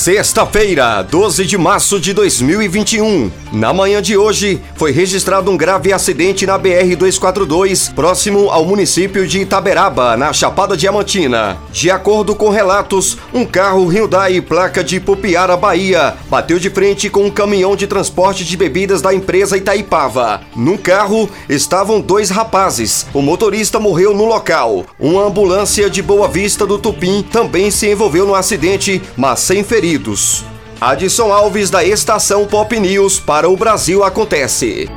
Sexta-feira, 12 de março de 2021. Na manhã de hoje, foi registrado um grave acidente na BR-242, próximo ao município de Itaberaba, na Chapada Diamantina. De acordo com relatos, um carro Hyundai placa de Pupiara, Bahia, bateu de frente com um caminhão de transporte de bebidas da empresa Itaipava. No carro estavam dois rapazes. O motorista morreu no local. Uma ambulância de Boa Vista do Tupim também se envolveu no acidente, mas sem feridos feridos. Adson Alves da Estação Pop News para o Brasil Acontece.